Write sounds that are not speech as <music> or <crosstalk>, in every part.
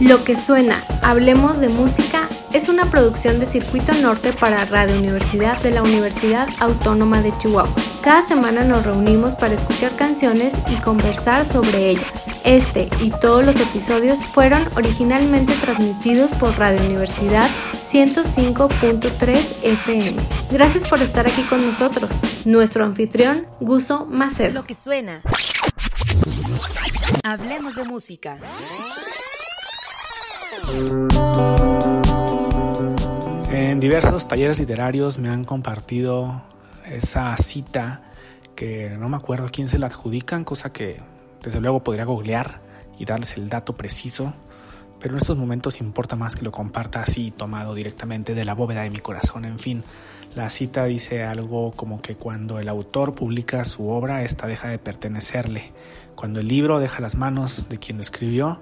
Lo que suena, Hablemos de Música, es una producción de Circuito Norte para Radio Universidad de la Universidad Autónoma de Chihuahua. Cada semana nos reunimos para escuchar canciones y conversar sobre ellas. Este y todos los episodios fueron originalmente transmitidos por Radio Universidad 105.3 FM. Gracias por estar aquí con nosotros. Nuestro anfitrión, Guso Macedo. Lo que suena. Hablemos de música. En diversos talleres literarios me han compartido esa cita que no me acuerdo quién se la adjudican, cosa que desde luego podría googlear y darles el dato preciso, pero en estos momentos importa más que lo comparta así tomado directamente de la bóveda de mi corazón. En fin, la cita dice algo como que cuando el autor publica su obra, esta deja de pertenecerle. Cuando el libro deja las manos de quien lo escribió,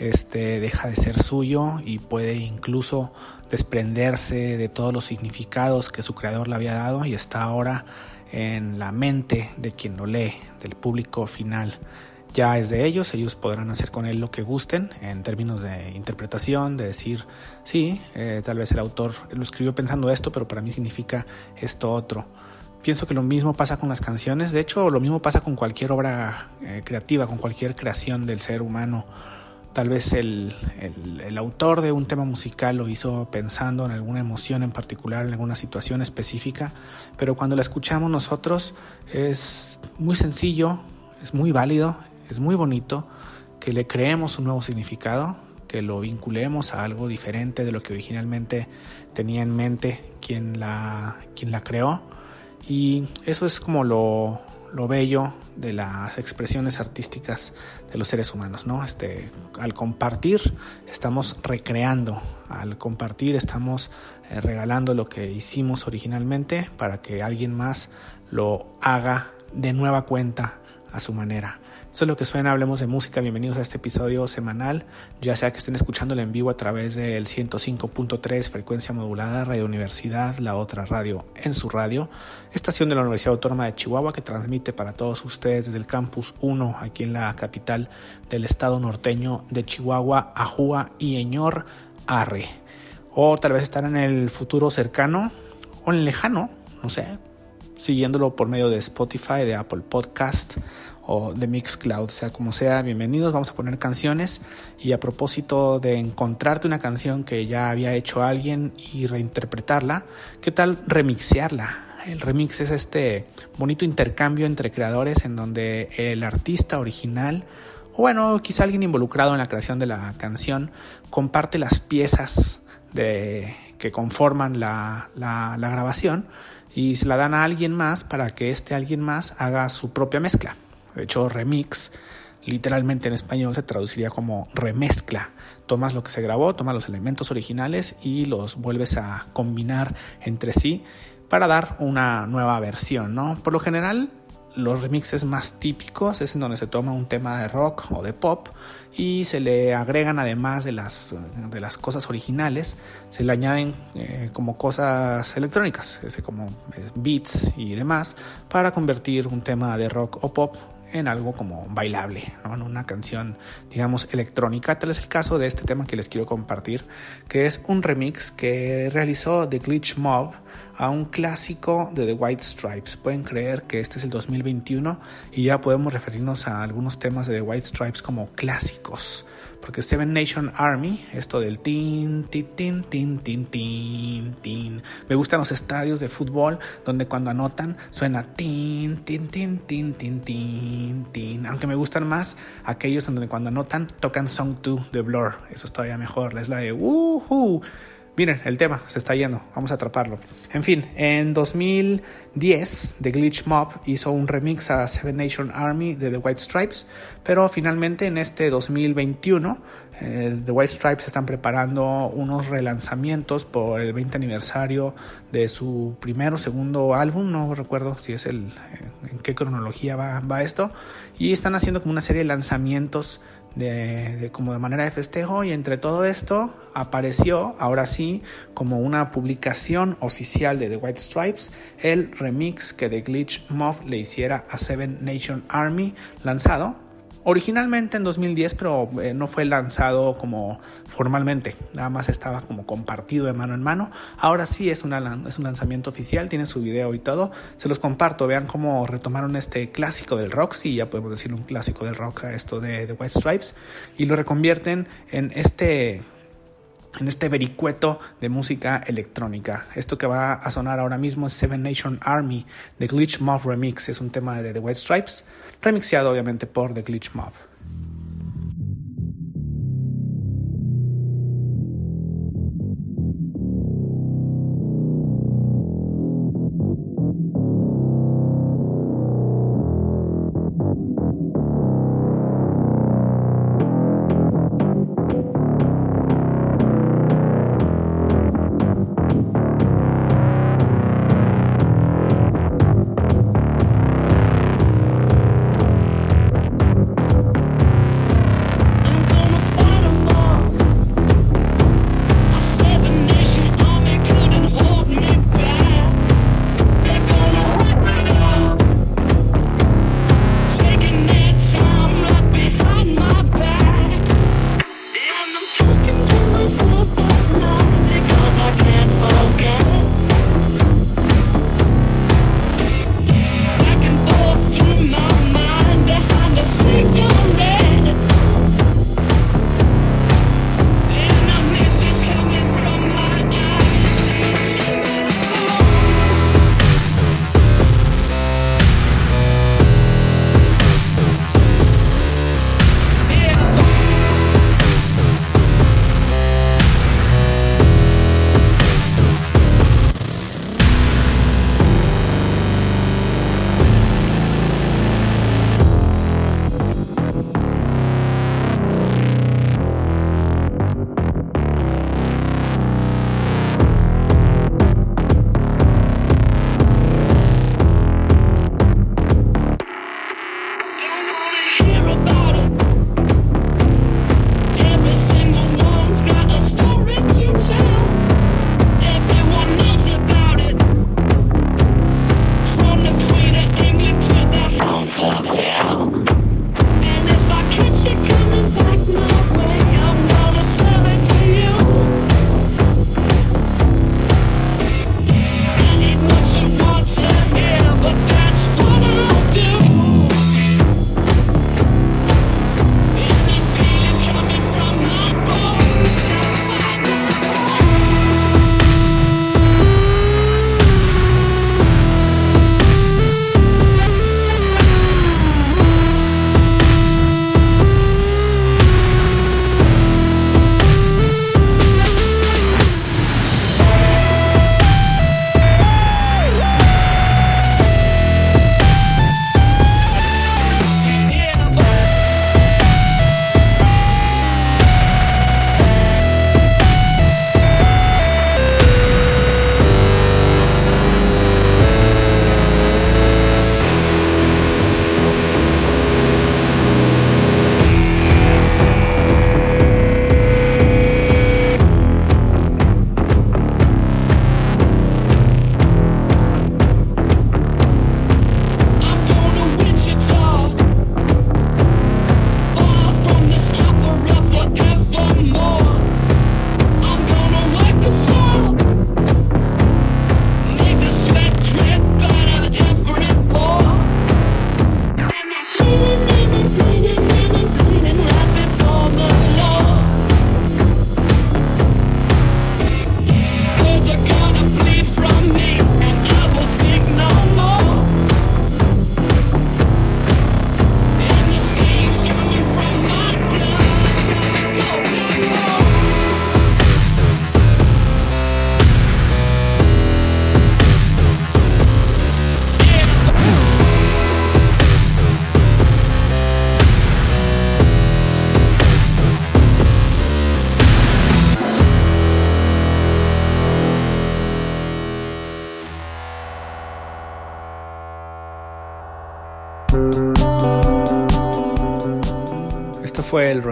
este deja de ser suyo y puede incluso desprenderse de todos los significados que su creador le había dado y está ahora en la mente de quien lo lee, del público final. Ya es de ellos, ellos podrán hacer con él lo que gusten en términos de interpretación, de decir, sí, eh, tal vez el autor lo escribió pensando esto, pero para mí significa esto otro. Pienso que lo mismo pasa con las canciones, de hecho lo mismo pasa con cualquier obra eh, creativa, con cualquier creación del ser humano Tal vez el, autor de un tema musical lo hizo pensando en alguna emoción en particular, en alguna situación específica, pero cuando la escuchamos nosotros es muy sencillo, es muy válido, es muy bonito que le creemos un nuevo significado, que lo vinculemos a algo diferente de lo que originalmente tenía en mente quien la, quien la creó. Y eso es como lo, lo bello de las expresiones artísticas de los seres humanos, ¿no? Este, al compartir estamos recreando, al compartir estamos eh, regalando lo que hicimos originalmente para que alguien más lo haga de nueva cuenta a su manera. Eso es lo que suena, hablemos de música. Bienvenidos a este episodio semanal, ya sea que estén escuchándolo en vivo a través del 105.3 frecuencia modulada, Radio Universidad, la otra radio en su radio, estación de la Universidad Autónoma de Chihuahua que transmite para todos ustedes desde el campus 1 aquí en la capital del estado norteño de Chihuahua, Ajúa y Eñor Arre. O tal vez estar en el futuro cercano o en lejano, no sé, siguiéndolo por medio de Spotify, de Apple Podcast o de Mixcloud, sea como sea, bienvenidos, vamos a poner canciones y a propósito de encontrarte una canción que ya había hecho alguien y reinterpretarla, ¿qué tal remixearla? El remix es este bonito intercambio entre creadores en donde el artista original o bueno, quizá alguien involucrado en la creación de la canción comparte las piezas de, que conforman la, la, la grabación y se la dan a alguien más para que este alguien más haga su propia mezcla. De hecho, remix literalmente en español se traduciría como remezcla. Tomas lo que se grabó, tomas los elementos originales y los vuelves a combinar entre sí para dar una nueva versión, ¿no? Por lo general, los remixes más típicos es en donde se toma un tema de rock o de pop y se le agregan además de las, de las cosas originales, se le añaden eh, como cosas electrónicas, como eh, beats y demás, para convertir un tema de rock o pop en algo como bailable, en una canción, digamos, electrónica. Tal es el caso de este tema que les quiero compartir, que es un remix que realizó The Glitch Mob a un clásico de The White Stripes. Pueden creer que este es el 2021 y ya podemos referirnos a algunos temas de The White Stripes como clásicos porque Seven Nation Army, esto del tin, tin, tin, tin, tin, tin, tin. Me gustan los estadios de fútbol donde cuando anotan suena tin, tin, tin, tin, tin, tin, tin. Aunque me gustan más aquellos donde cuando anotan tocan Song 2 de Blur. Eso es todavía mejor. Es la de woohoo. Miren, el tema se está yendo, vamos a atraparlo. En fin, en 2010 The Glitch Mob hizo un remix a Seven Nation Army de The White Stripes, pero finalmente en este 2021 eh, The White Stripes están preparando unos relanzamientos por el 20 aniversario de su primero o segundo álbum, no recuerdo si es el eh, en qué cronología va, va esto, y están haciendo como una serie de lanzamientos de, como de manera de festejo y entre todo esto apareció ahora sí como una publicación oficial de The White Stripes el remix que The Glitch Mob le hiciera a Seven Nation Army lanzado originalmente en 2010, pero eh, no fue lanzado como formalmente, nada más estaba como compartido de mano en mano. Ahora sí es, es un lanzamiento oficial, tiene su video y todo. Se los comparto, vean cómo retomaron este clásico del rock, sí, ya podemos decir un clásico del rock esto de, de White Stripes, y lo reconvierten en este en este vericueto de música electrónica. Esto que va a sonar ahora mismo es Seven Nation Army de Glitch Mob Remix. Es un tema de The White Stripes, remixeado obviamente por The Glitch Mob.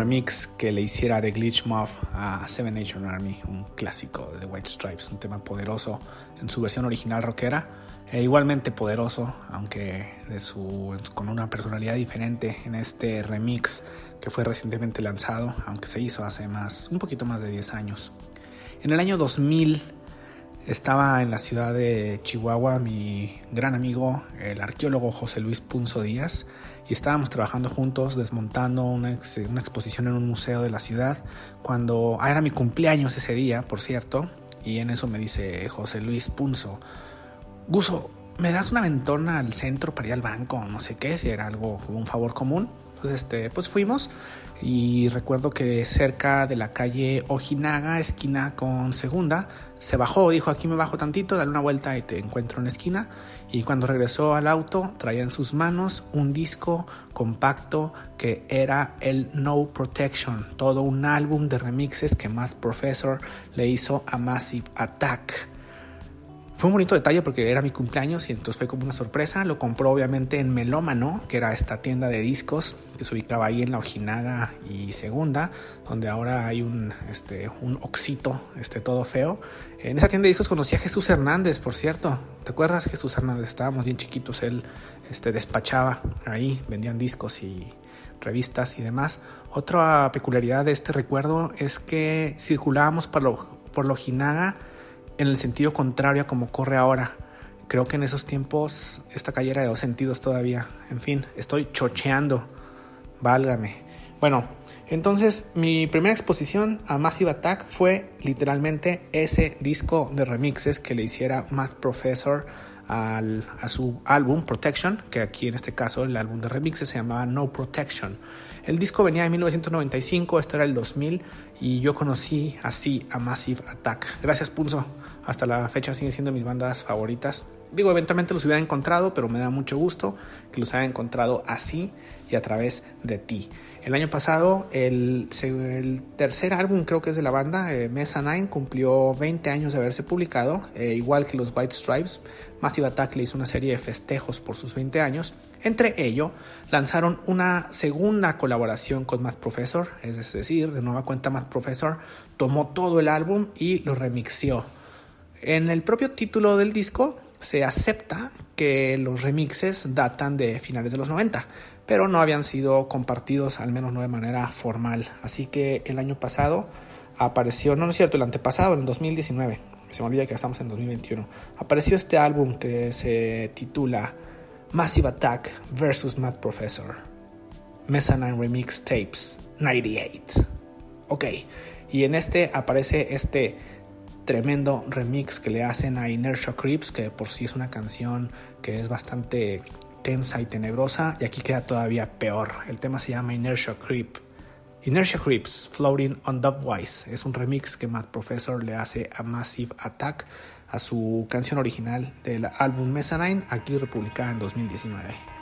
Remix que le hiciera de Glitch Mob a Seven Nation Army, un clásico de White Stripes, un tema poderoso en su versión original rockera, e igualmente poderoso, aunque de su, con una personalidad diferente en este remix que fue recientemente lanzado, aunque se hizo hace más, un poquito más de 10 años. En el año 2000 estaba en la ciudad de Chihuahua mi gran amigo, el arqueólogo José Luis Punzo Díaz, y estábamos trabajando juntos desmontando una, exposición en un museo de la ciudad cuando ah, era mi cumpleaños ese día, por cierto, y en eso me dice José Luis Punzo, Guso, ¿me das una ventona al centro para ir al banco? No sé qué, si era algo un favor común. Entonces, este, pues fuimos y recuerdo que cerca de la calle Ojinaga, esquina con segunda, se bajó, dijo aquí me bajo tantito, dale una vuelta y te encuentro en la esquina. Y cuando regresó al auto, traía en sus manos un disco compacto que era el No Protection, todo un álbum de remixes que Math Professor le hizo a Massive Attack. Fue un bonito detalle porque era mi cumpleaños y entonces fue como una sorpresa. Lo compró obviamente en Melómano, que era esta tienda de discos que se ubicaba ahí en la Ojinaga y Segunda, donde ahora hay un, este, un oxito este, todo feo. En esa tienda de discos conocí a Jesús Hernández, por cierto. ¿Te acuerdas, Jesús Hernández? Estábamos bien chiquitos, él este, despachaba ahí, vendían discos y revistas y demás. Otra peculiaridad de este recuerdo es que circulábamos por, lo, por en el sentido contrario a como corre ahora. Creo que en esos tiempos esta calle era de dos sentidos todavía. En fin, estoy chocheando. Válgame. Bueno, entonces mi primera exposición a Massive Attack fue literalmente ese disco de remixes que le hiciera Matt Professor al, a su álbum Protection, que aquí en este caso el álbum de remixes se llamaba No Protection. El disco venía de 1995, esto era el 2000 y yo conocí así a Massive Attack. Gracias Punzo hasta la fecha siguen siendo mis bandas favoritas. Digo, eventualmente los hubiera encontrado, pero me da mucho gusto que los haya encontrado así y a través de ti. El año pasado, el, tercer álbum creo que es de la banda, eh, Mesa Nine, cumplió 20 años de haberse publicado, eh, igual que los White Stripes. Massive Attack le hizo una serie de festejos por sus 20 años. Entre ello, lanzaron una segunda colaboración con Math Professor, es decir, de nueva cuenta Math Professor tomó todo el álbum y lo remixió en el propio título del disco se acepta que los remixes datan de finales de los 90, pero no habían sido compartidos al menos no de manera formal. Así que el año pasado apareció, no, es cierto, el antepasado, en 2019, se me olvida que estamos en 2021, apareció este álbum que se titula Massive Attack vs. Mad Professor, Mezzanine Remix Tapes 98. Ok, y en este aparece este tremendo remix que le hacen a Inertia Creeps, que por sí es una canción que es bastante tensa y tenebrosa, y aquí queda todavía peor. El tema se llama Inertia Creep. Inertia Creeps, Floating on Dubwise, es un remix que Matt Professor le hace a Massive Attack a su canción original del álbum Mezzanine, aquí republicada en 2019.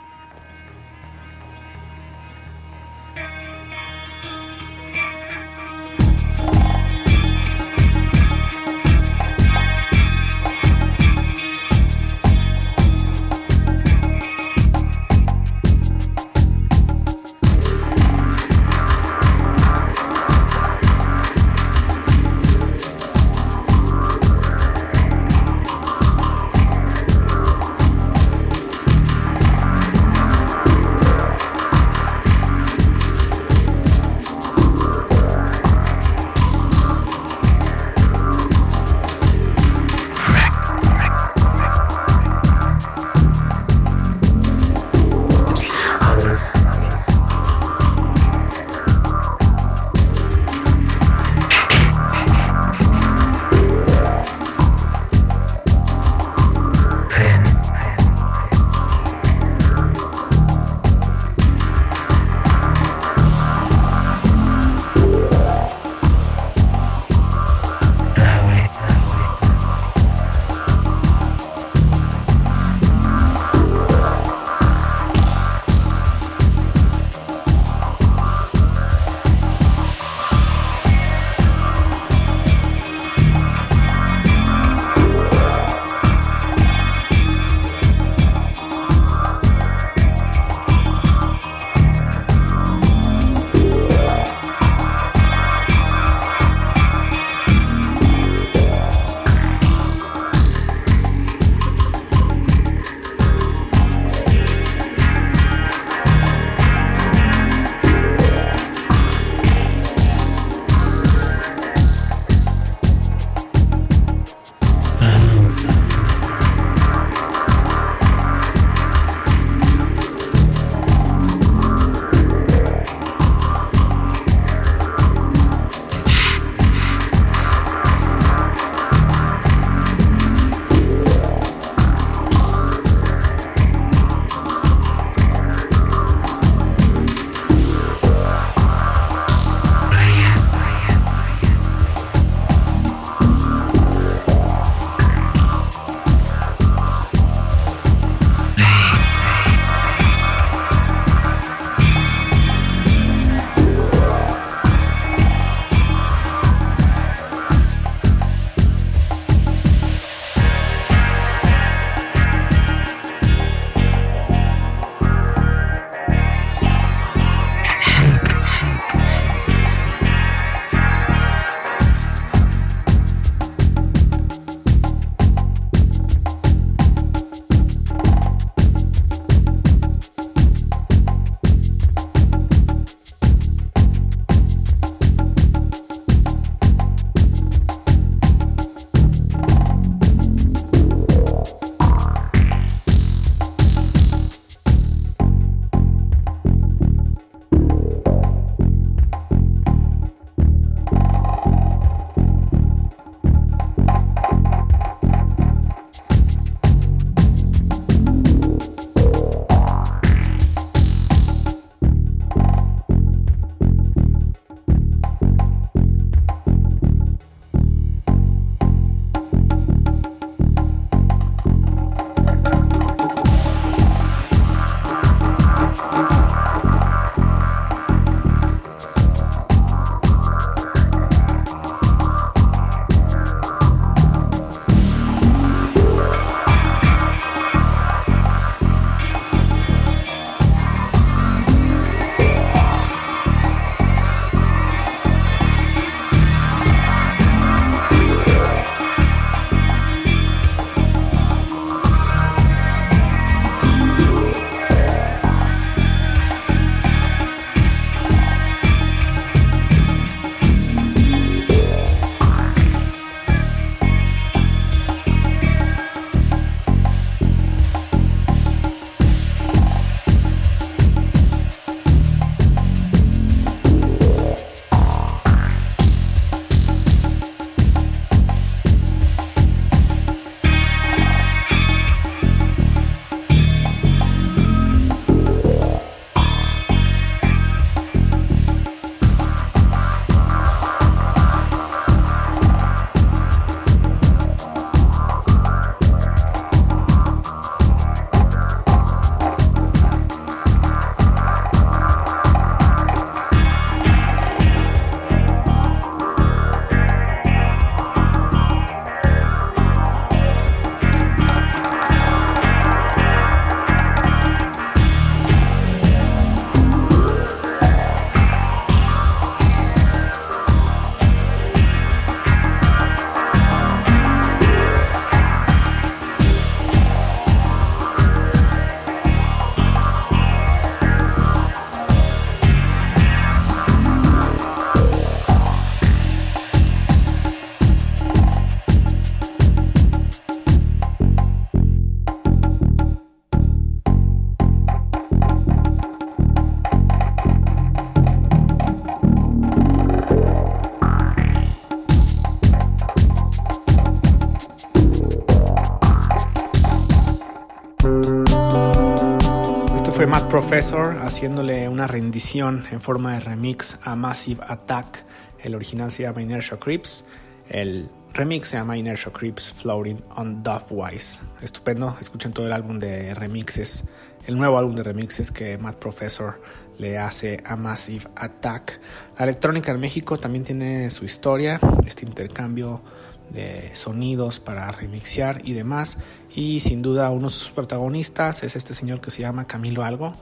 Professor haciéndole una rendición en forma de remix a Massive Attack. El original se llama Inertia Creeps. El remix se llama Inertia Creeps Floating on Wise. Estupendo, escuchen todo el álbum de remixes, el nuevo álbum de remixes que Matt Professor le hace a Massive Attack. La electrónica en México también tiene su historia, este intercambio de sonidos para remixear y demás. Y sin duda uno de sus protagonistas es este señor que se llama Camilo Algo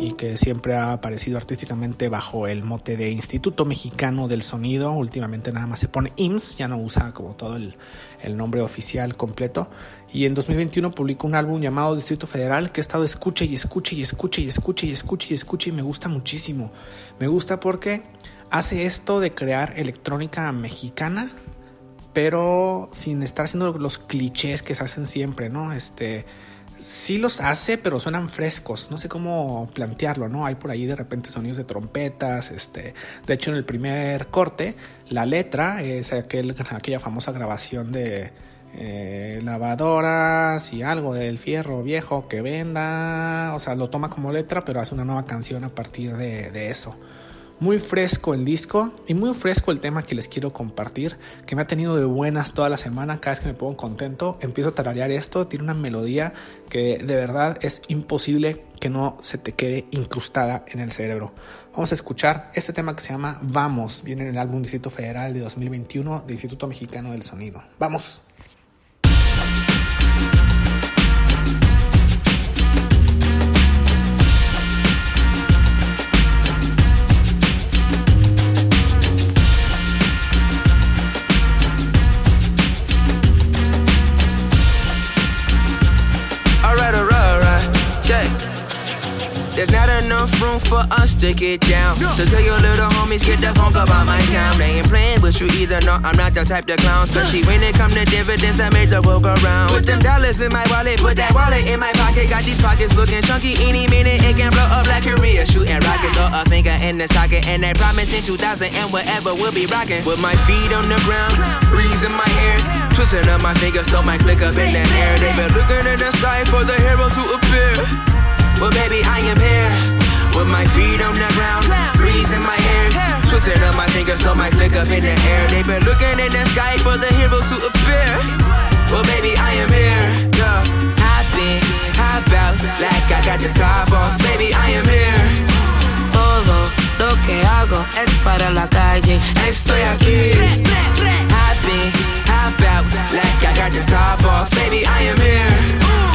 y que siempre ha aparecido artísticamente bajo el mote de Instituto Mexicano del Sonido. Últimamente nada más se pone IMSS, ya no usa como todo el, nombre oficial completo. Y en 2021 publicó un álbum llamado Distrito Federal que he estado escuche y escuche y escuche y escuche y escuche y escuche y me gusta muchísimo. Me gusta porque hace esto de crear electrónica mexicana pero sin estar haciendo los clichés que se hacen siempre, ¿no? Este, sí los hace, pero suenan frescos, no sé cómo plantearlo, ¿no? Hay por ahí de repente sonidos de trompetas, este, de hecho en el primer corte, la letra es aquel, aquella famosa grabación de eh, lavadoras y algo del fierro viejo que venda, o sea, lo toma como letra, pero hace una nueva canción a partir de, de eso. Muy fresco el disco y muy fresco el tema que les quiero compartir, que me ha tenido de buenas toda la semana. Cada vez que me pongo contento, empiezo a tararear esto. Tiene una melodía que de verdad es imposible que no se te quede incrustada en el cerebro. Vamos a escuchar este tema que se llama Vamos. Viene en el álbum Distrito Federal de 2021 de Instituto Mexicano del Sonido. Vamos. Room for us to get down. So tell your little homies, get the funk about my town. They ain't playing with you either, no, I'm not the type to clown. Especially when it come to dividends that make the world go round. Put them dollars in my wallet, put that wallet in my pocket. Got these pockets looking chunky, any minute it can blow up like Korea. Shooting rockets or a finger in the socket. And they promise in 2000 and whatever we'll be rocking. With my feet on the ground, breeze in my hair. Twisting up my fingers, throw my click up in the air. They been looking in the sky for the hero to appear. Well, baby, I am here. With my feet on the ground, breeze in my hair. Twisting up my fingers so my click up in the air. They've been looking in the sky for the hero to appear. Well, baby, I am here. Yeah. Hop in, hop out, like I got the top off. Baby, I am here. Todo lo que hago es para la calle. Estoy aquí. Hop in, hop out, like I got the top off. Baby, I am here. Uh.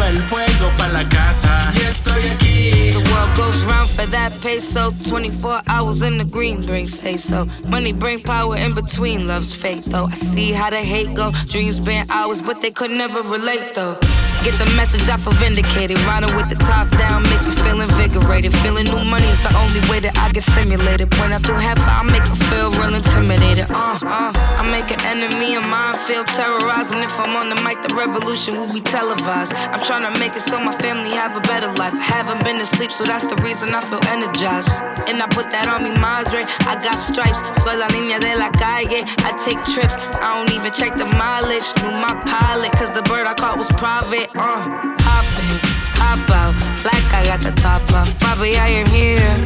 Lleva el fuego pa' la casa. Y estoy aquí. The world goes round for that peso. 24 hours in the green brings say so. Money bring power in between. Love's fake though. I see how the hate go. Dreams been hours, but they could never relate though. Get the message, I feel vindicated. Riding with the top down makes me feel invigorated. Feeling new money's the only way that I get stimulated. When I do half, I make feel real intimidated. Uh, uh, I make an enemy of mine feel terrorized. And if I'm on the mic, the revolution will be televised. I'm trying to make it so my family have a better life. I haven't been to sleep, so that's the reason I feel energized. And I put that on me, madre. I got stripes, soy la línea de la calle. I take trips, I don't even check the mileage. Knew my pilot, cause the bird I caught was private uh, hop in, hop out, like I got the top off. Papi, I am here.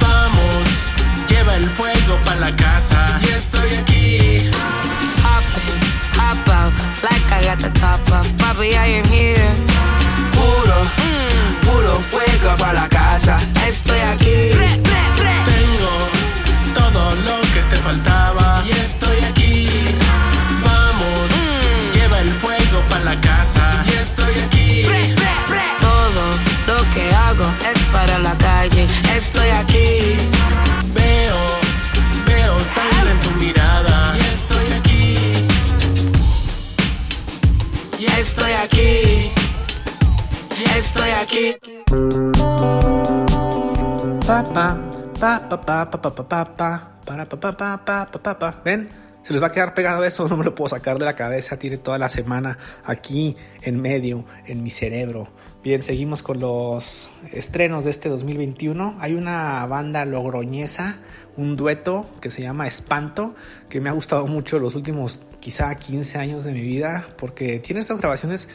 Vamos, lleva el fuego pa' la casa. Y estoy aquí. Hop in, hop out, like I got the top off. Papi, I am here. Puro, mm, puro fuego pa' la casa. Estoy aquí. Papá, pa pa pa pa pa pa pa para pa pa pa pa pa pa ¿Ven? se les va a quedar pegado eso, no me lo puedo sacar de la cabeza, tiene toda la semana aquí en medio, en mi cerebro. Bien, seguimos con los estrenos de este 2021. Hay una banda logroñesa, un dueto que se llama Espanto, que me ha gustado mucho los últimos quizá 15 años de mi vida, porque tiene estas grabaciones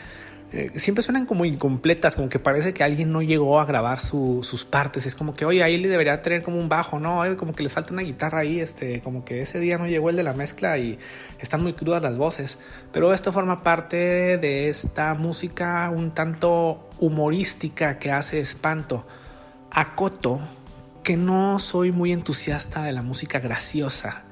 eh, siempre suenan como incompletas, como que parece que alguien no llegó a grabar sus partes. Es como que, oye, ahí le debería tener como un bajo, ¿no? como que les falta una guitarra ahí, este, como que ese día no llegó el de la mezcla y están muy crudas las voces. Pero esto forma parte de esta música un tanto humorística que hace espanto. Acoto que no soy muy entusiasta de la música graciosa,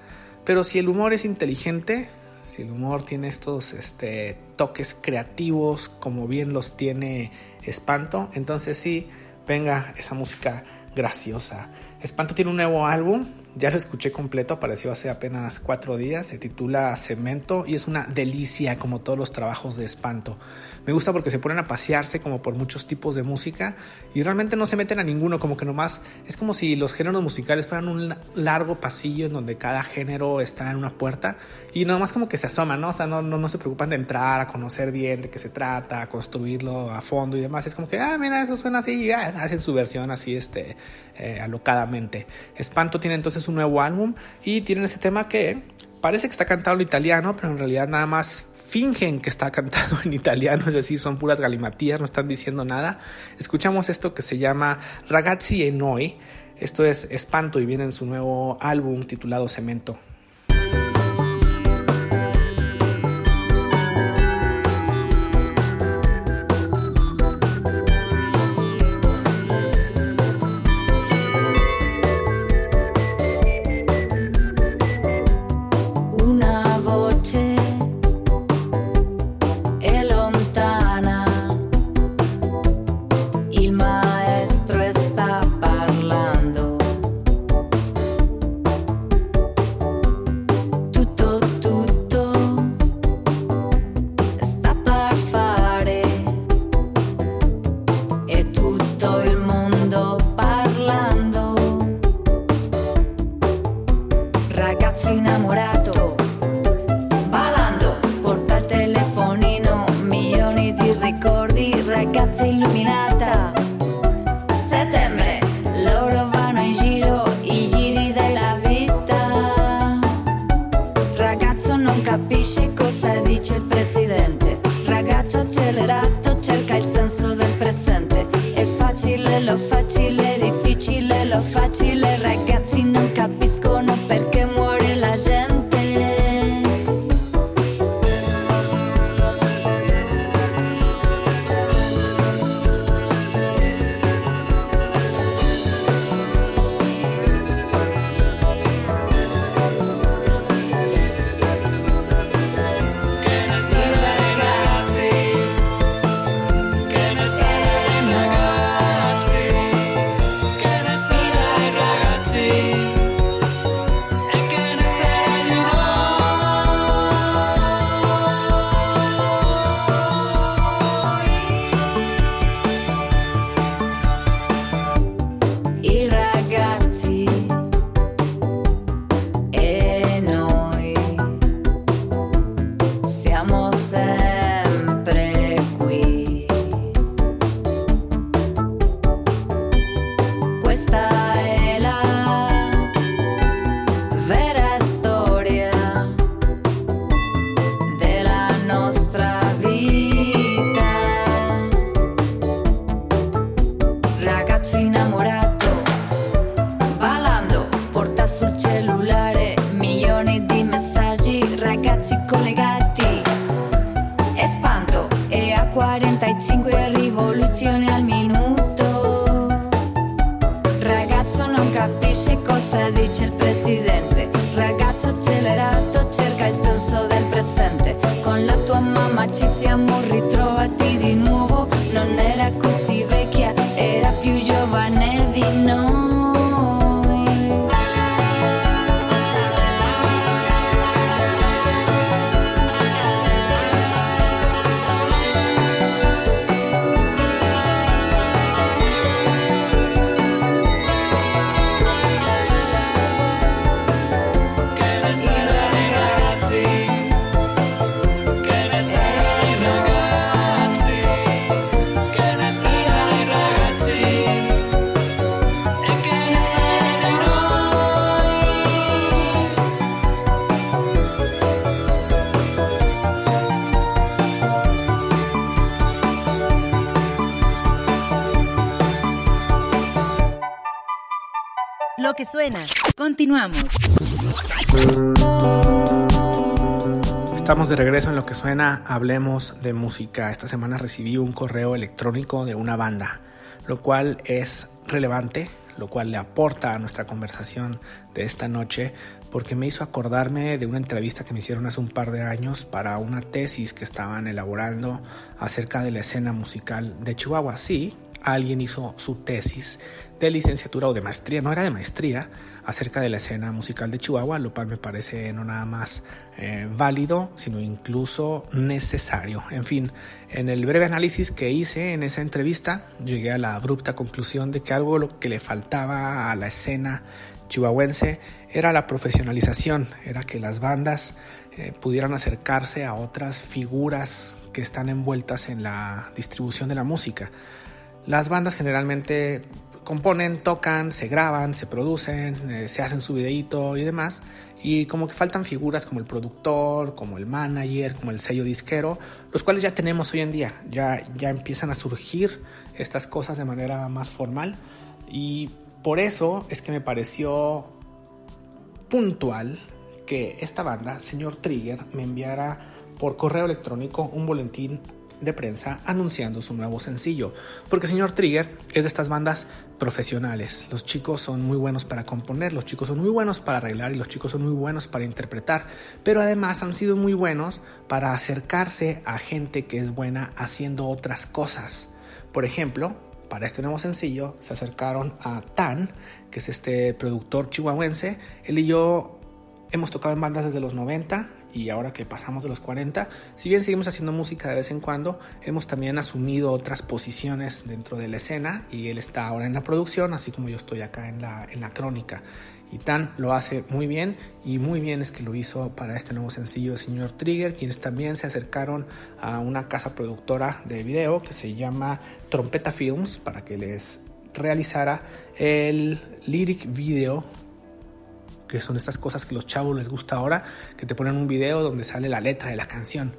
pero si el humor es inteligente, si el humor tiene estos este, toques creativos como bien los tiene Espanto, entonces sí, venga esa música graciosa. Espanto tiene un nuevo álbum ya lo escuché completo, apareció hace apenas cuatro días, se titula Cemento y es una delicia como todos los trabajos de espanto. Me gusta porque se ponen a pasearse como por muchos tipos de música y realmente no se meten a ninguno, como que nomás es como si los géneros musicales fueran un largo pasillo en donde cada género está en una puerta y nomás como que se asoman, ¿no? O sea, no, no, no se preocupan de entrar, a conocer bien de qué se trata, a construirlo a fondo y demás. Es como que, ah, mira, eso suena así y hacen su versión así, este, eh, Espanto tiene entonces un nuevo álbum y tienen ese tema que parece que está cantado en italiano, pero en realidad nada más fingen que está <laughs> cantado en italiano, es decir, son puras galimatías, no están diciendo nada. Escuchamos esto que se llama Ragazzi e Noi. Esto es Espanto y viene en su nuevo álbum titulado Cemento. lo facile, difficile, lo facile, ragazzi. cosa dice il presidente. Ragazzo accelerato, cerca il senso del presente. Con la tua mamma ci siamo ritrovati di nuovo. Suena. Continuamos. Estamos de regreso en lo que suena, hablemos de música. Esta semana recibí un correo electrónico de una banda, lo cual es relevante, lo cual le aporta a nuestra conversación de esta noche, porque me hizo acordarme de una entrevista que me hicieron hace un par de años para una tesis que estaban elaborando acerca de la escena musical de Chihuahua. Sí, alguien hizo su tesis de licenciatura o de maestría, no era de maestría, acerca de la escena musical de Chihuahua, lo cual me parece no nada más eh, válido, sino incluso necesario. En fin, en el breve análisis que hice en esa entrevista, llegué a la abrupta conclusión de que algo lo que le faltaba a la escena chihuahuense era la profesionalización, era que las bandas eh, pudieran acercarse a otras figuras que están envueltas en la distribución de la música. Las bandas generalmente componen, tocan, se graban, se producen, eh, se hacen su videíto y demás. Y como que faltan figuras como el productor, como el manager, como el sello disquero, los cuales ya tenemos hoy en día. Ya, ya empiezan a surgir estas cosas de manera más formal. Y por eso es que me pareció puntual que esta banda, señor Trigger, me enviara por correo electrónico un boletín de prensa anunciando su nuevo sencillo. Porque señor Trigger es de estas bandas profesionales. Los chicos son muy buenos para componer, los chicos son muy buenos para arreglar y los chicos son muy buenos para interpretar. Pero además han sido muy buenos para acercarse a gente que es buena haciendo otras cosas. Por ejemplo, para este nuevo sencillo se acercaron a Tan, que es este productor chihuahuense. Él y yo hemos tocado en bandas desde los 90 y ahora que pasamos de los 40, si bien seguimos haciendo música de vez en cuando, hemos también asumido otras posiciones dentro de la escena y él está ahora en la producción, así como yo estoy acá en la, en la crónica. Y Tan lo hace muy bien y muy bien es que lo hizo para este nuevo sencillo Señor Trigger, quienes también se acercaron a una casa productora de video que se llama Trompeta Films para que les realizara el lyric video que son estas cosas que los chavos les gusta ahora, que te ponen un video donde sale la letra de la canción.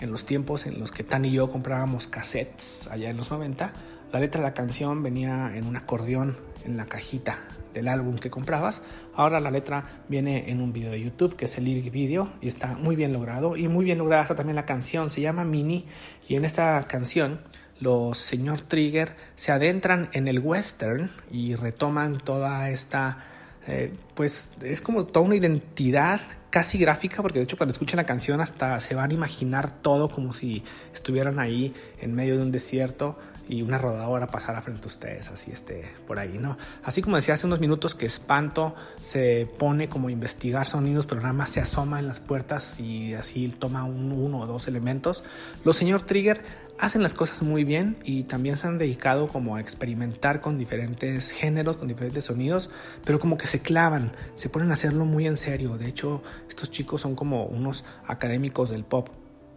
En los tiempos en los que Tan y yo comprábamos cassettes allá en los 90, la letra de la canción venía en un acordeón en la cajita del álbum que comprabas. Ahora la letra viene en un video de YouTube que es el lyric video y está muy bien logrado y muy bien lograda está también la canción. Se llama Mini y en esta canción los señor Trigger se adentran en el western y retoman toda esta eh, pues es como toda una identidad casi gráfica, porque de hecho cuando escuchan la canción hasta se van a imaginar todo como si estuvieran ahí en medio de un desierto y una rodadora pasara frente a ustedes, así este, por ahí, ¿no? Así como decía hace unos minutos que Espanto se pone como a investigar sonidos, pero nada más se asoma en las puertas y así toma un, uno o dos elementos. Los señor Trigger hacen las cosas muy bien y también se han dedicado como a experimentar con diferentes géneros, con diferentes sonidos, pero como que se clavan, se ponen a hacerlo muy en serio. De hecho, estos chicos son como unos académicos del pop.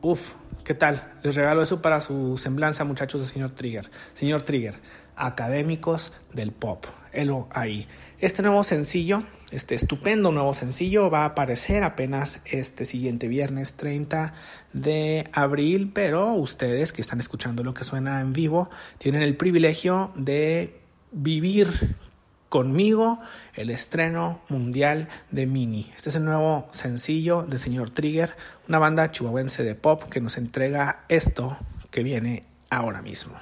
Uf, ¿qué tal? Les regalo eso para su semblanza, muchachos de señor Trigger. Señor Trigger, académicos del pop. Helo ahí. Este nuevo sencillo este estupendo nuevo sencillo va a aparecer apenas este siguiente viernes 30 de abril, pero ustedes que están escuchando lo que suena en vivo tienen el privilegio de vivir conmigo el estreno mundial de Mini. Este es el nuevo sencillo de Señor Trigger, una banda chihuahuense de pop que nos entrega esto que viene ahora mismo.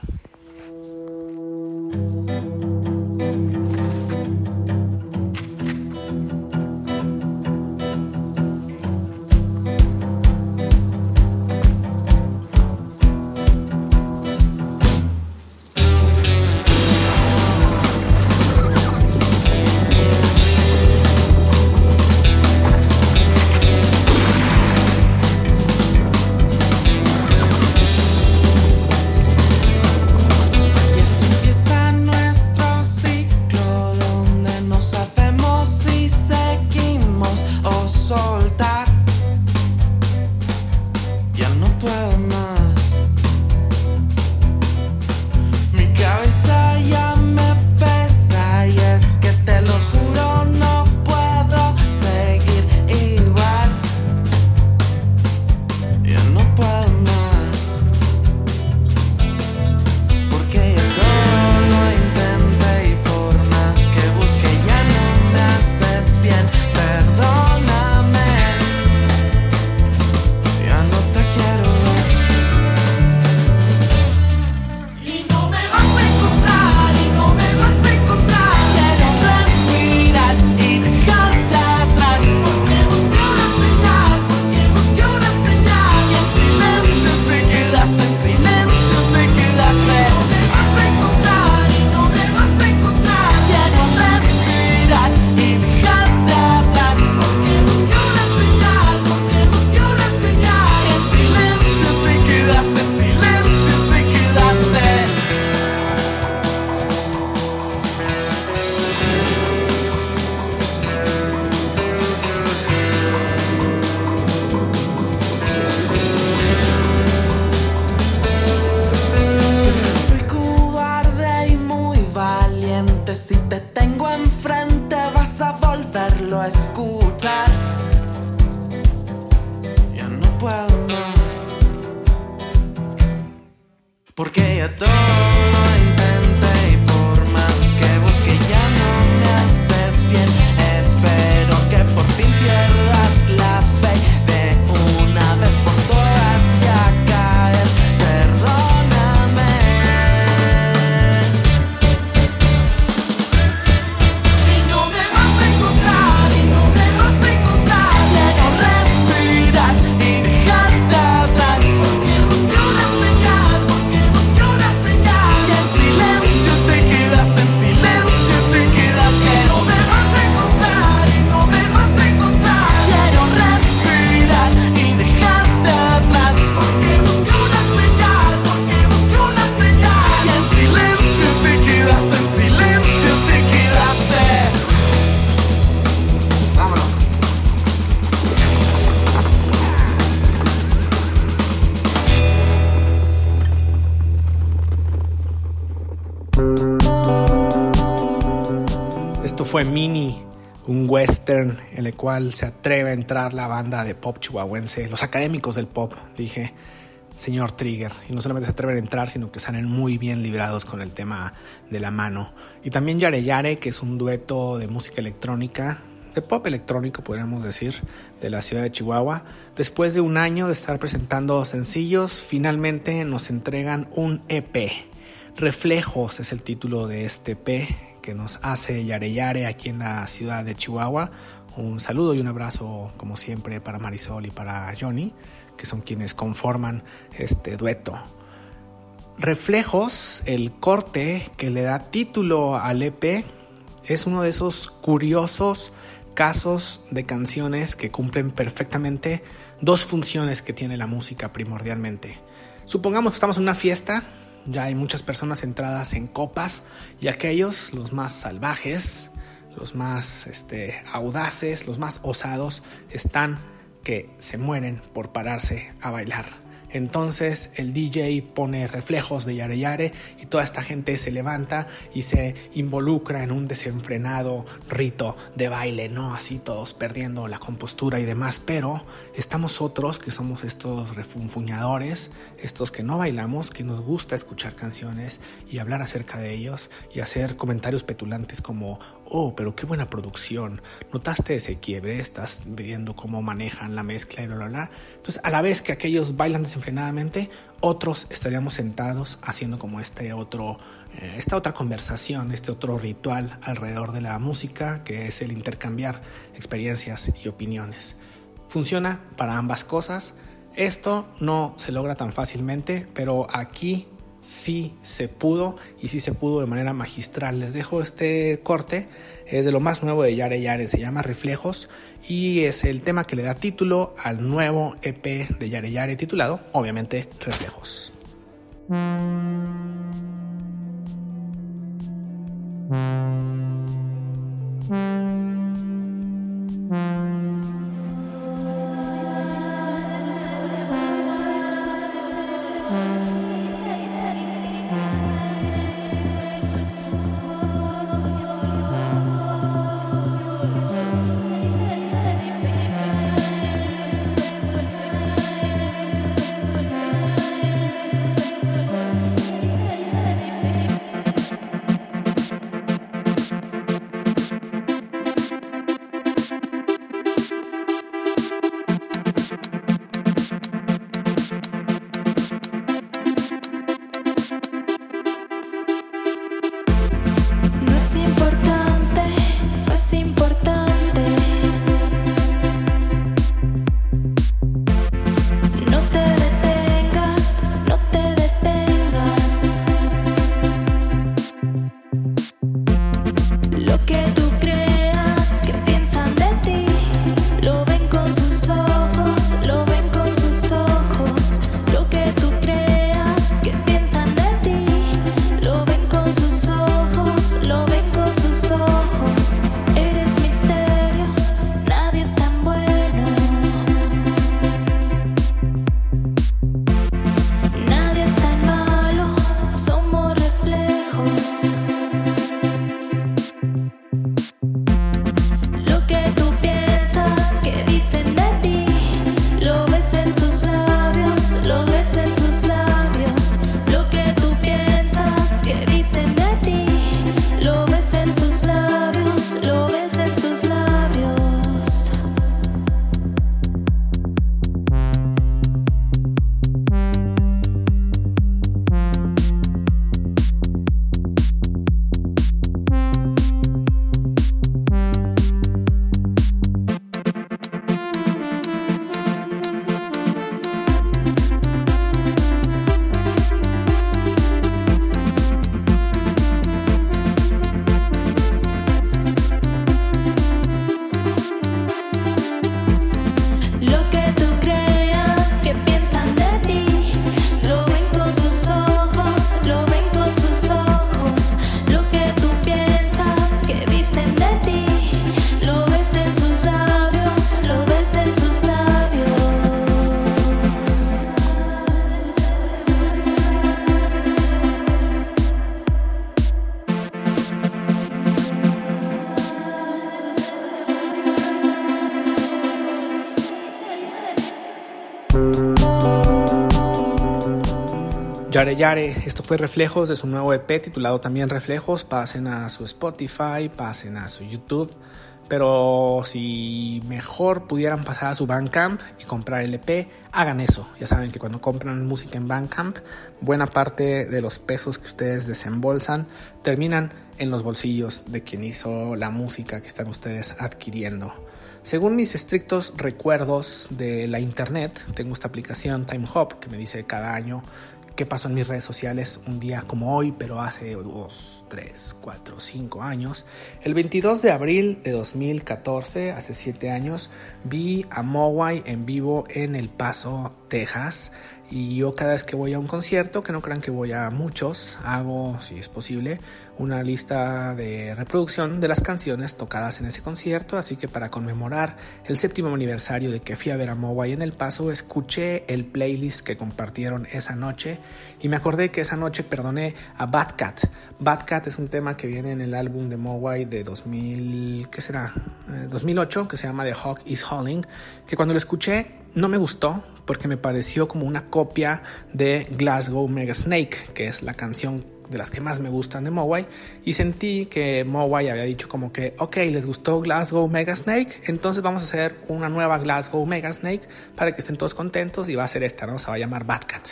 Mutar. Ya no puedo más. Porque ya todo Mini, un western en el cual se atreve a entrar la banda de pop chihuahuense, los académicos del pop, dije, señor Trigger. Y no solamente se atreven a entrar, sino que salen muy bien librados con el tema de la mano. Y también Yare Yare, que es un dueto de música electrónica, de pop electrónico, podríamos decir, de la ciudad de Chihuahua. Después de un año de estar presentando sencillos, finalmente nos entregan un EP. Reflejos es el título de este EP que nos hace Yare Yare aquí en la ciudad de Chihuahua. Un saludo y un abrazo, como siempre, para Marisol y para Johnny, que son quienes conforman este dueto. Reflejos, el corte que le da título al EP, es uno de esos curiosos casos de canciones que cumplen perfectamente dos funciones que tiene la música primordialmente. Supongamos que estamos en una fiesta, ya hay muchas personas entradas en copas y aquellos, los más salvajes, los más este, audaces, los más osados, están que se mueren por pararse a bailar. Entonces el DJ pone reflejos de Yare Yare y toda esta gente se levanta y se involucra en un desenfrenado rito de baile, ¿no? Así todos perdiendo la compostura y demás. Pero estamos otros que somos estos refunfuñadores, estos que no bailamos, que nos gusta escuchar canciones y hablar acerca de ellos y hacer comentarios petulantes como, oh, pero qué buena producción, notaste ese quiebre, estás viendo cómo manejan la mezcla y bla, bla, bla. Entonces, a la vez que aquellos bailan desenfrenadamente, otros estaríamos sentados haciendo como este otro, eh, esta otra conversación, este otro ritual alrededor de la música, que es el intercambiar experiencias y opiniones. Funciona para ambas cosas. Esto no se logra tan fácilmente, pero aquí sí se pudo y sí se pudo de manera magistral. Les dejo este corte, es de lo más nuevo de Yare Yare, se llama Reflejos y es el tema que le da título al nuevo EP de Yare Yare titulado, obviamente, Reflejos. Yare Yare, esto fue Reflejos de su nuevo EP titulado también Reflejos. Pasen a su Spotify, pasen a su YouTube. Pero si mejor pudieran pasar a su Bandcamp y comprar el EP, hagan eso. Ya saben que cuando compran música en Bandcamp, buena parte de los pesos que ustedes desembolsan terminan en los bolsillos de quien hizo la música que están ustedes adquiriendo. Según mis estrictos recuerdos de la internet, tengo esta aplicación Time Hop que me dice cada año qué pasó en mis redes sociales un día como hoy, pero hace 2, 3, 4, 5 años. El 22 de abril de 2014, hace 7 años, vi a Mowai en vivo en El Paso, Texas. Y yo cada vez que voy a un concierto, que no crean que voy a muchos, hago, si es posible, una lista de reproducción de las canciones tocadas en ese concierto, así que para conmemorar el séptimo aniversario de que fui a ver a Mowai en El Paso, escuché el playlist que compartieron esa noche y me acordé que esa noche perdoné a Bad Cat. Bad Cat es un tema que viene en el álbum de Mowai de 2000, ¿qué será? 2008, que se llama The Hawk is Hauling, que cuando lo escuché no me gustó porque me pareció como una copia de Glasgow Mega Snake, que es la canción de las que más me gustan de Mowai y sentí que Mowai había dicho como que ok les gustó Glasgow Mega Snake entonces vamos a hacer una nueva Glasgow Mega Snake para que estén todos contentos y va a ser esta no se va a llamar Bad Cat.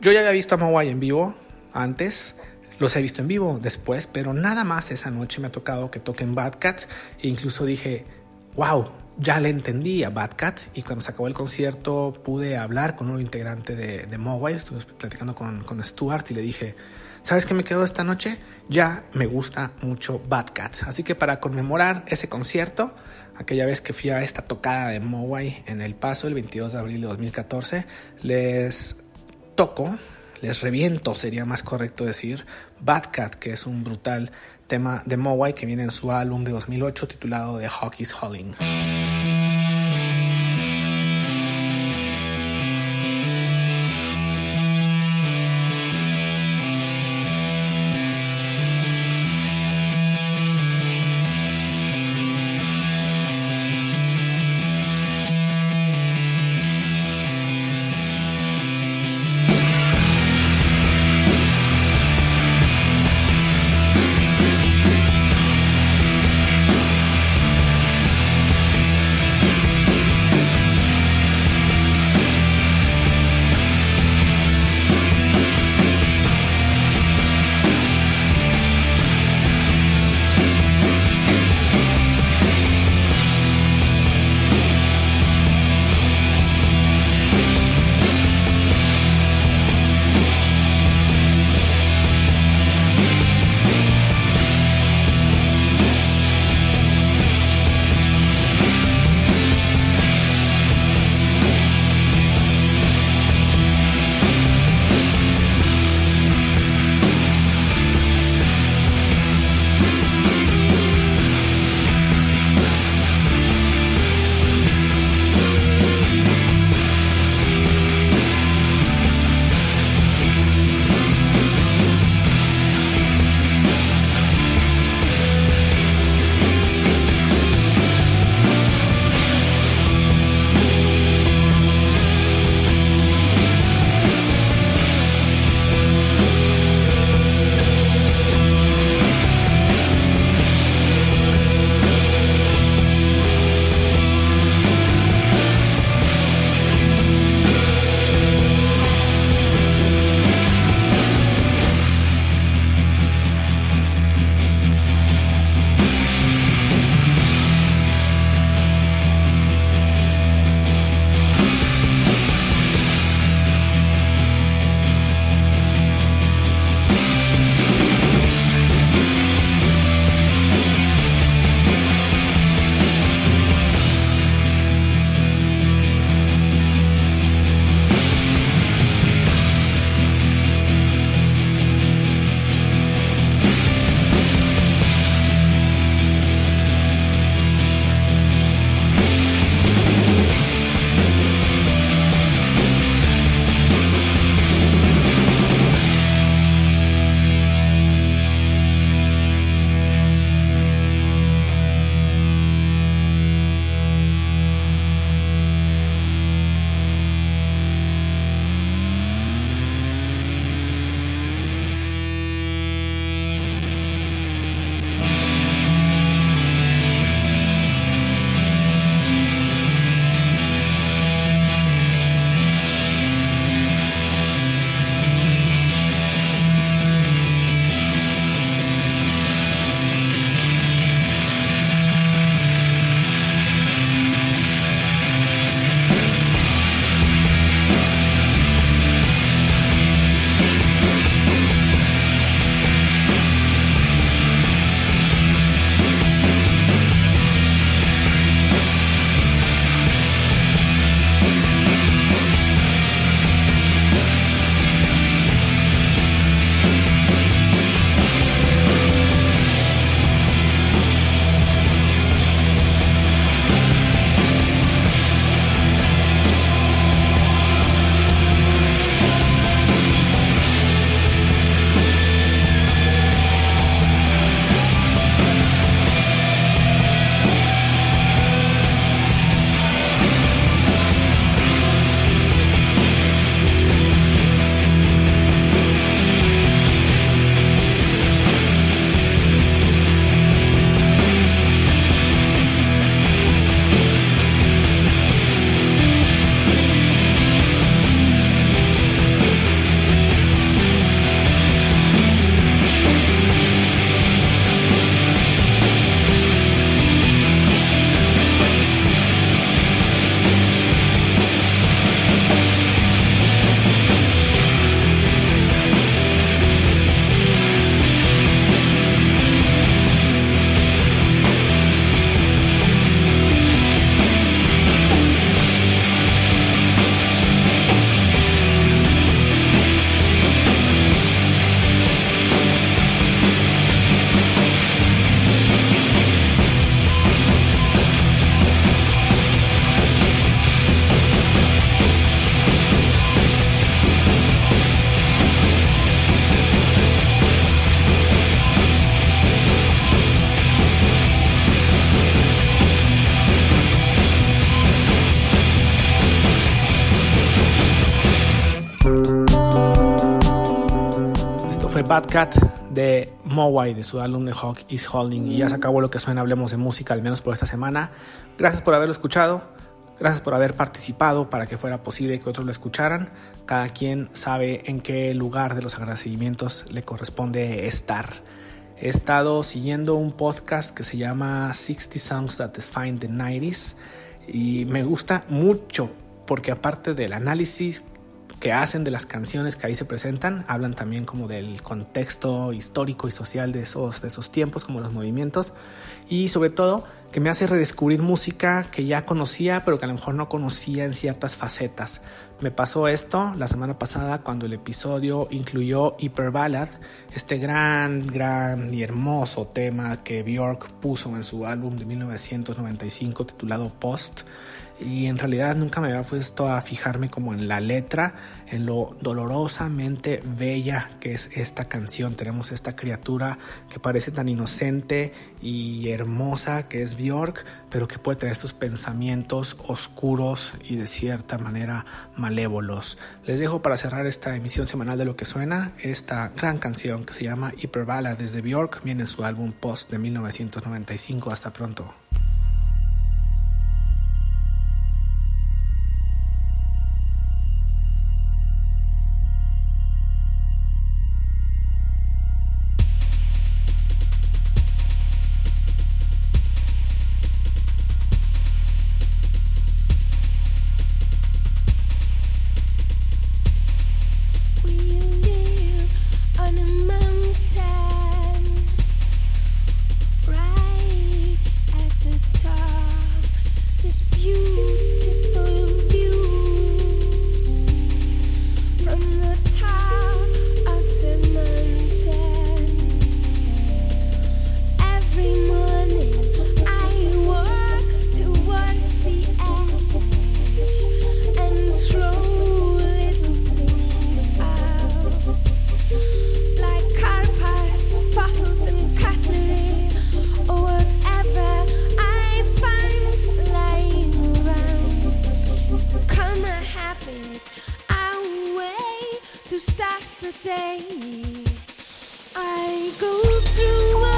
Yo ya había visto a Mowai en vivo antes los he visto en vivo después pero nada más esa noche me ha tocado que toquen Bad Cat e incluso dije wow ya le entendí a Bad Cat y cuando se acabó el concierto pude hablar con un integrante de, de Mowai, estuve platicando con, con Stuart y le dije, ¿sabes qué me quedó esta noche? Ya me gusta mucho Bad Cat. Así que para conmemorar ese concierto, aquella vez que fui a esta tocada de Mowai en El Paso el 22 de abril de 2014, les toco, les reviento, sería más correcto decir, Bad Cat, que es un brutal tema de Mowai que viene en su álbum de 2008 titulado The Hockey's Hauling. Bad Cat de Mowai de su álbum The Hawk is Holding. Y ya se acabó lo que suena Hablemos de Música, al menos por esta semana. Gracias por haberlo escuchado. Gracias por haber participado para que fuera posible que otros lo escucharan. Cada quien sabe en qué lugar de los agradecimientos le corresponde estar. He estado siguiendo un podcast que se llama 60 Songs That Define the 90s y me gusta mucho porque aparte del análisis que hacen de las canciones que ahí se presentan, hablan también como del contexto histórico y social de esos, de esos tiempos, como los movimientos, y sobre todo que me hace redescubrir música que ya conocía, pero que a lo mejor no conocía en ciertas facetas. Me pasó esto la semana pasada cuando el episodio incluyó Hyper Ballad, este gran, gran y hermoso tema que Bjork puso en su álbum de 1995 titulado Post y en realidad nunca me había puesto a fijarme como en la letra, en lo dolorosamente bella que es esta canción. Tenemos esta criatura que parece tan inocente y hermosa que es Bjork, pero que puede tener estos pensamientos oscuros y de cierta manera malévolos. Les dejo para cerrar esta emisión semanal de lo que suena esta gran canción que se llama Hyperbala desde Bjork, viene en su álbum Post de 1995. Hasta pronto. The day. I go through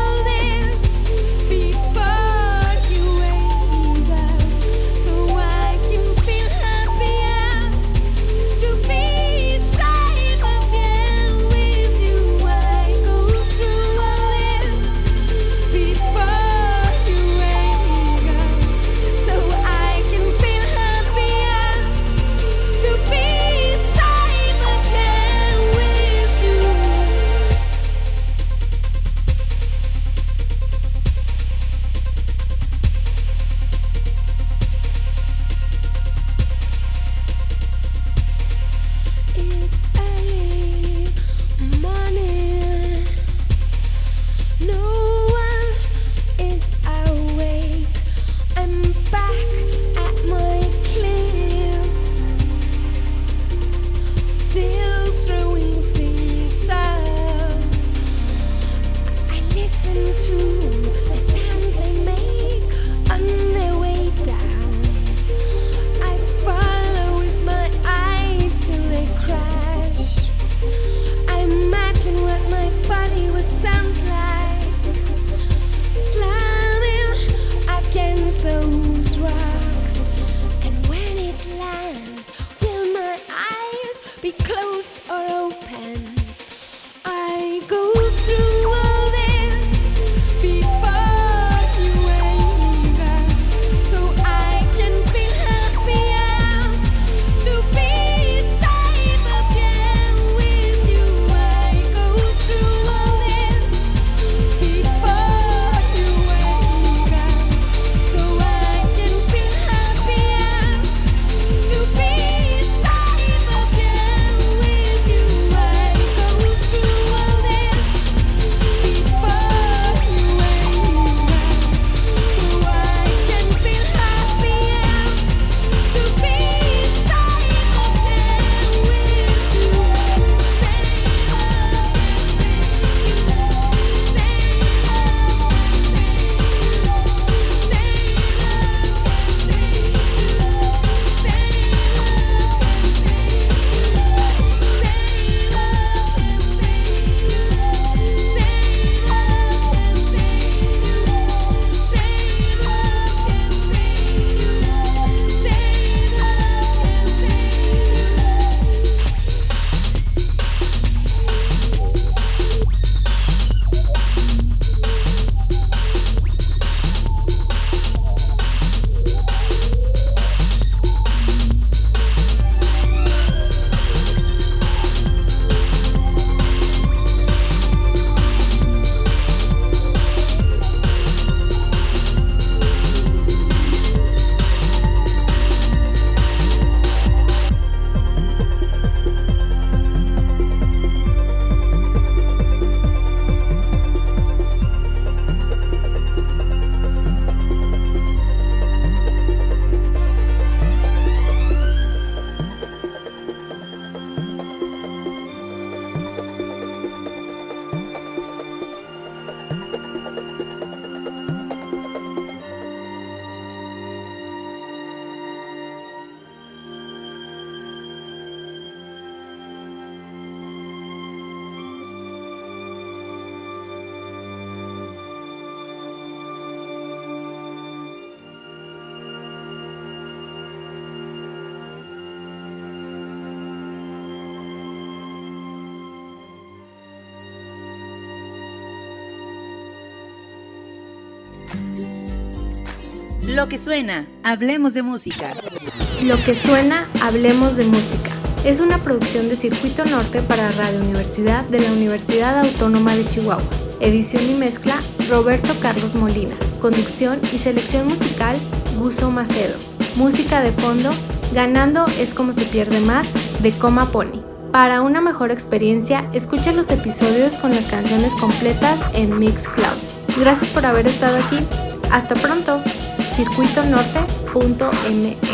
Lo que suena, hablemos de música. Lo que suena, hablemos de música. Es una producción de Circuito Norte para Radio Universidad de la Universidad Autónoma de Chihuahua. Edición y mezcla, Roberto Carlos Molina. Conducción y selección musical, Guso Macedo. Música de fondo, Ganando es como se pierde más, de Coma Pony. Para una mejor experiencia, escucha los episodios con las canciones completas en Mixcloud. Gracias por haber estado aquí. Hasta pronto. circuitonorte.mx